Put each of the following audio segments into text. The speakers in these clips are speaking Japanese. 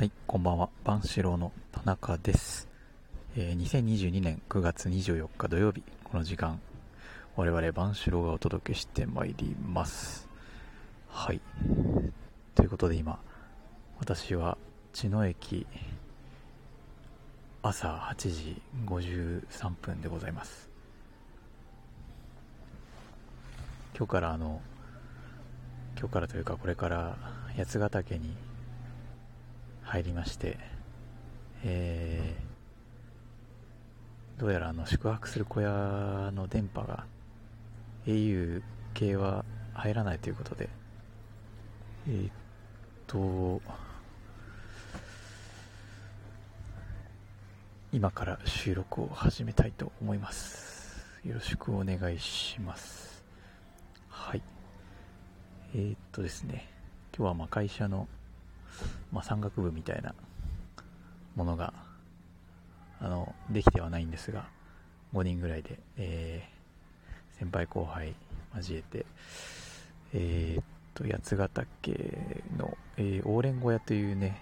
はい、こんばんは。万志郎の田中です。えー2022年9月24日土曜日、この時間、我々万志郎がお届けしてまいります。はい。ということで今、私は茅野駅、朝8時53分でございます。今日からあの、今日からというかこれから八ヶ岳に入りまして、えーどうやらあの宿泊する小屋の電波が au 系は入らないということで、えーっと、今から収録を始めたいと思います。よろしくお願いします。はい。えーっとですね、今日はまあ会社のまあ、山岳部みたいなものが、あの、できてはないんですが、5人ぐらいで、えー先輩後輩交えて、えーっと、八ヶ岳の、えー、オーレン小屋というね、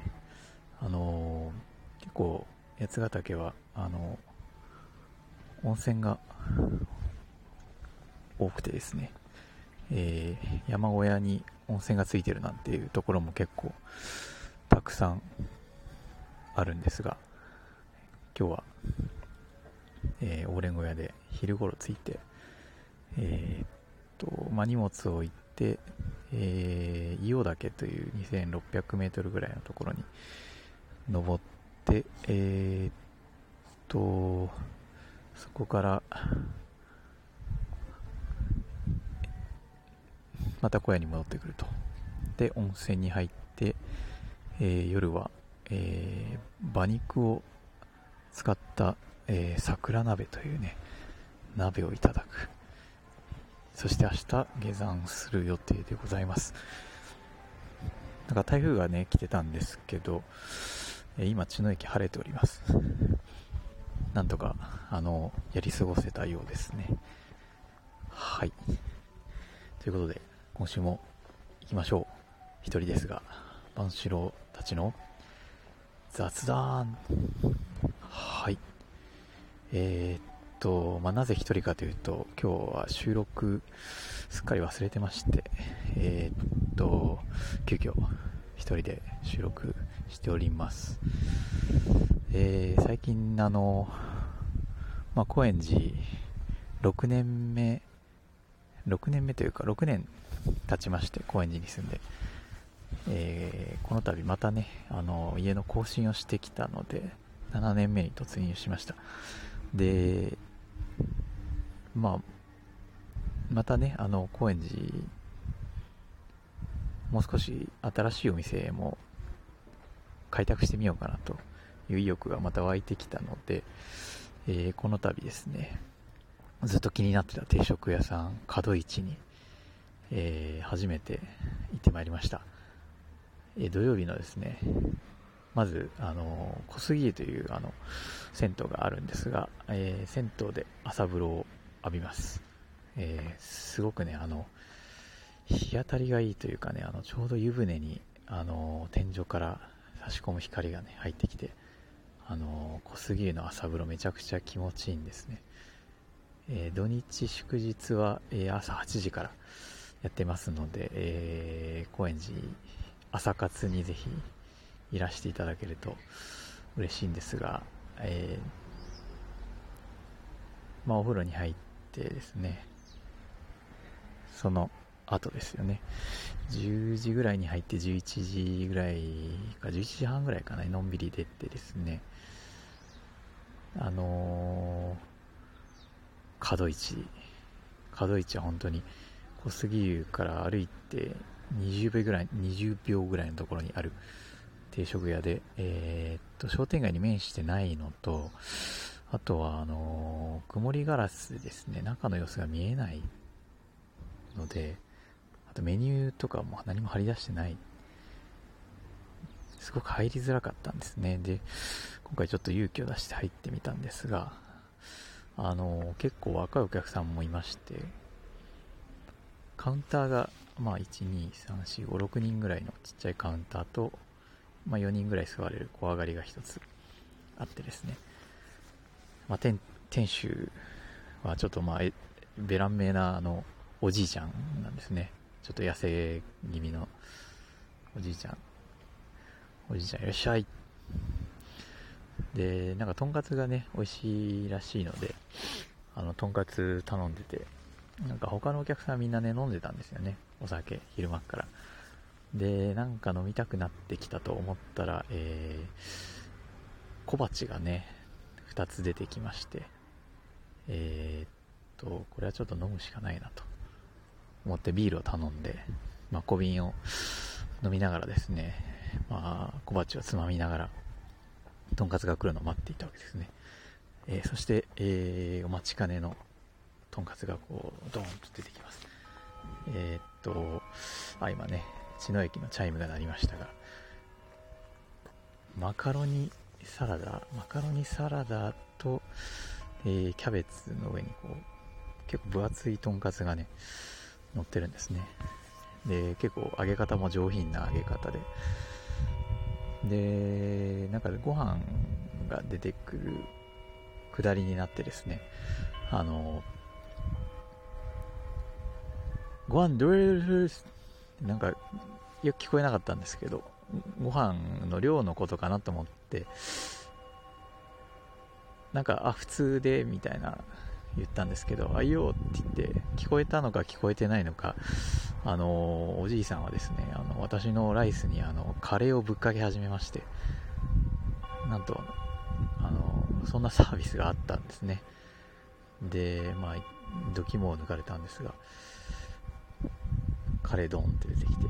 あのー結構、八ヶ岳は、あの温泉が多くてですね、えー山小屋に温泉がついてるなんていうところも結構たくさんあるんですが今日は、えー、オーレン小屋で昼頃着いてえーっと、まあ、荷物を置いて、えー、伊予岳という2600メートルぐらいのところに登ってえーっとそこからまた小屋に戻ってくると。で、温泉に入って、えー夜は、えー馬肉を使った、えー桜鍋というね、鍋をいただく。そして明日下山する予定でございます。なんか台風がね、来てたんですけど、え今、茅野駅晴れております。なんとか、あの、やり過ごせたようですね。はい。ということで、今週も行きましょう。一人ですが、万志郎たちの雑談。はい。えーっと、まあ、なぜ一人かというと、今日は収録すっかり忘れてまして、えーっと、急遽一人で収録しております。えー最近あの、まあ、高円寺6年目、6年目というか6年経ちまして高円寺に住んで、えーこの度またねあの家の更新をしてきたので7年目に突入しました。でまあまたねあの高円寺もう少し新しいお店も開拓してみようかなという意欲がまた湧いてきたので、えーこの度ですねずっと気になってた定食屋さん角市にえー初めて行ってまいりました、えー土曜日のですねまず、あの小杉湯というあの銭湯があるんですが、えー銭湯で朝風呂を浴びます、えすごくねあの日当たりがいいというかねあのちょうど湯船にあの天井から差し込む光がね入ってきてあの小杉湯の朝風呂めちゃくちゃ気持ちいいんですね。え土日祝日は、え朝8時からやってますので、えー高円寺朝活にぜひいらしていただけると嬉しいんですが、えーまあお風呂に入ってですねその後ですよね。10時ぐらいに入って11時ぐらいか11時半ぐらいかなのんびり出てですねあのー角市角市は本当に小杉湯から歩いて20秒ぐらい20秒ぐらいのところにある定食屋で、えーっと商店街に面してないのとあとはあのー曇りガラスですね。中の様子が見えないのであとメニューとかも何も貼り出してない。すごく入りづらかったんですね。で今回ちょっと勇気を出して入ってみたんですがあの結構若いお客さんもいましてカウンターが、まあ、1、2、3、4、5、6人ぐらいのちっちゃいカウンターと、まあ、4人ぐらい座れる小上がりが1つあってですね、まあ、店主はちょっとまあベラン名なあのおじいちゃんなんですね。ちょっと痩せ気味のおじいちゃん。おじいちゃんいらっしゃい。でなんかとんかつがね美味しいらしいのであのとんかつ頼んでてなんか他のお客さんみんなね飲んでたんですよね。お酒昼間から。でなんか飲みたくなってきたと思ったらえー、小鉢がね2つ出てきまして。えー、っとこれはちょっと飲むしかないなと。思ってビールを頼んで、まあ、小瓶を飲みながらですね、まあ、小鉢をつまみながらとんかつが来るのを待っていたわけですね、えー、そして、えー、お待ちかねのとんかつがこうドーンと出てきます。えー、っとあ今ね茅野駅のチャイムが鳴りましたがマカロニサラダマカロニサラダと、えー、キャベツの上にこう結構分厚いとんかつがね乗ってるんですね。で結構揚げ方も上品な揚げ方で。でなんかご飯が出てくる下りになってですねあのご飯どれなんかよく聞こえなかったんですけどご飯の量のことかなと思ってなんかあ普通でみたいな言ったんですけど、あいよって言って、聞こえたのか聞こえてないのか、あの、おじいさんはですね、あの、私のライスにあの、カレーをぶっかけ始めまして、なんと、あの、そんなサービスがあったんですね。で、まあ、ドキモを抜かれたんですが、カレードンって出てきて、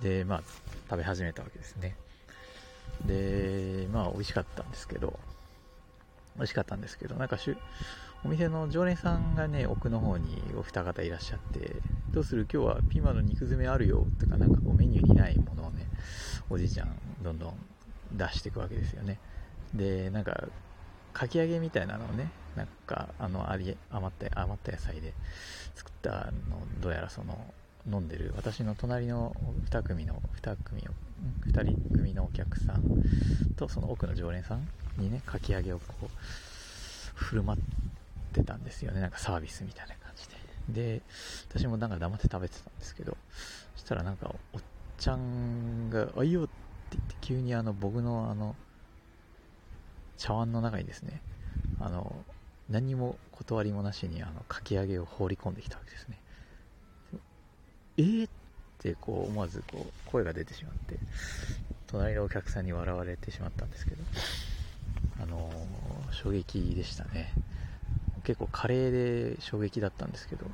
おで、まあ、食べ始めたわけですね。で、まあ、美味しかったんですけど、美味しかったんですけど、なんかしゅ、お店の常連さんがね、奥の方にお二方いらっしゃって、どうする？今日はピーマンの肉詰めあるよとか、なんかこうメニューにないものをね、おじいちゃんどんどん出していくわけですよね。で、なんか、かき揚げみたいなのをね、なんか、あの、あり、余った、余った野菜で作ったの、どうやらその、飲んでる私の隣の2組の2組を2人組のお客さんとその奥の常連さんにねかき揚げをこう振る舞ってたんですよね。なんかサービスみたいな感じで。で私もなんか黙って食べてたんですけどそしたらなんかおっちゃんが「あいいよ」って言って急にあの僕のあの茶碗の中にですねあの何も断りもなしにあのかき揚げを放り込んできたわけですね。えー、ってこう思わずこう声が出てしまって隣のお客さんに笑われてしまったんですけどあの、衝撃でしたね。結構カレーで衝撃だったんですけど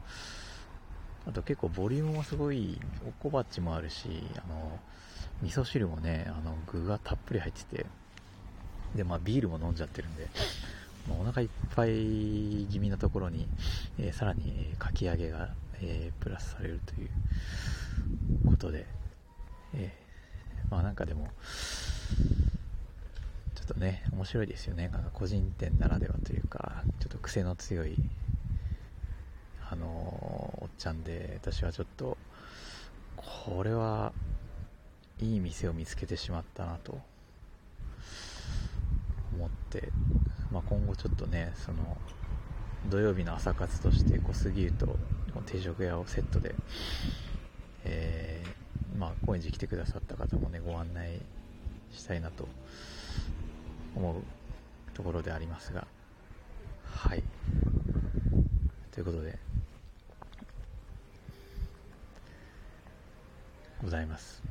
あと結構ボリュームもすごいおこばっちもあるしあの味噌汁もねあの具がたっぷり入っててでまあビールも飲んじゃってるんで お腹いっぱい気味なところに、えー、さらに、えー、かき揚げがえー、プラスされるということで、えー、まあなんかでも、ちょっとね、面白いですよね。なんか個人店ならではというか、ちょっと癖の強い、あの、おっちゃんで、私はちょっと、これは、いい店を見つけてしまったなと思って、まあ、今後ちょっとね、その、土曜日の朝活として小杉湯と定食屋をセットで、えー、まあ、高円寺来てくださった方もね、ご案内したいなと思うところでありますが、はい。ということで、ございます。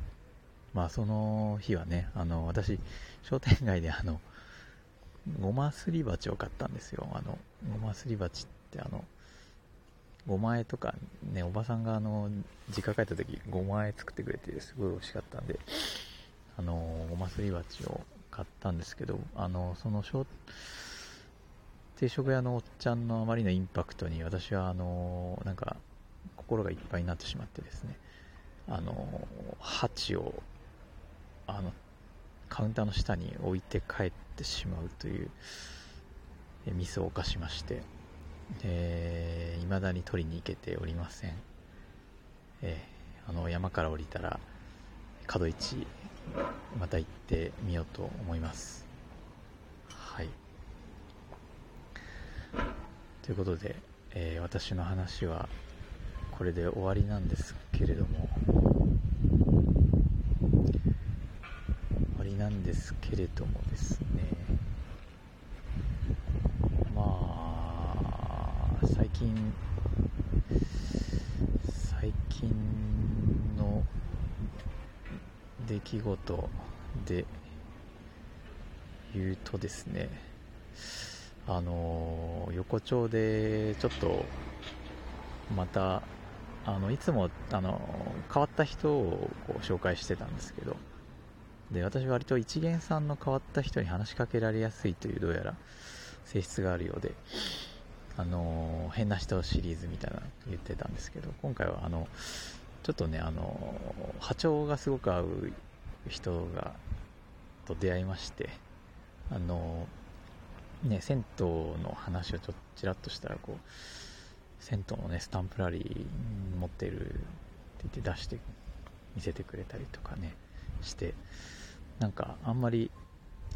まあ、その日はね、あの、私、商店街であの、ごますり鉢を買ったんですよ。あの、ごますり鉢ってあの、ごまえとかね、おばさんがあの、実家帰った時、ごまえ作ってくれて、すごい美味しかったんで、あの、ごますり鉢を買ったんですけど、あの、その、定食屋のおっちゃんのあまりのインパクトに、私はあの、なんか、心がいっぱいになってしまってですね、あの、鉢を、あの、カウンターの下に置いて帰ってしまうというミスを犯しまして、えー、未だに取りに行けておりません。えー、あの、山から降りたら、角市また行ってみようと思いますはいということで、えー、私の話はこれで終わりなんですけれども終わりなんですけれどもですね。まあ最近最近の出来事で言うとですねあの横丁でちょっとまたあのいつもあの変わった人をこう紹介してたんですけどで私割と一元さんの変わった人に話しかけられやすいというどうやら性質があるようであの変な人シリーズみたいなの言ってたんですけど今回はあのちょっとねあの波長がすごく合う人がと出会いましてあのね銭湯の話をちょっとちらっとしたらこう銭湯のねスタンプラリー持ってるって言って出して見せてくれたりとかねしてなんかあんまり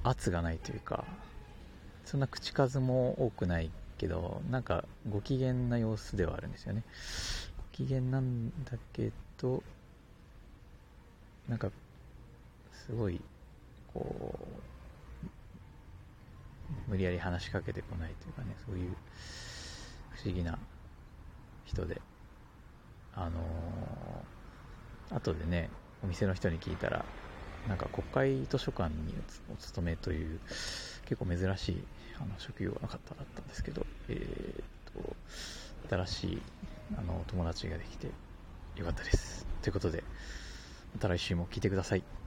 圧がないというかそんな口数も多くないけどなんかご機嫌な様子ではあるんですよね。ご機嫌なんだけどなんかすごいこう無理やり話しかけてこないというかねそういう不思議な人であのー、後でねお店の人に聞いたらなんか国会図書館にお勤めという結構珍しいあの職業の方だったんですけど、えーと、新しいあの友達ができてよかったです。ということで、また来週も聞いてください。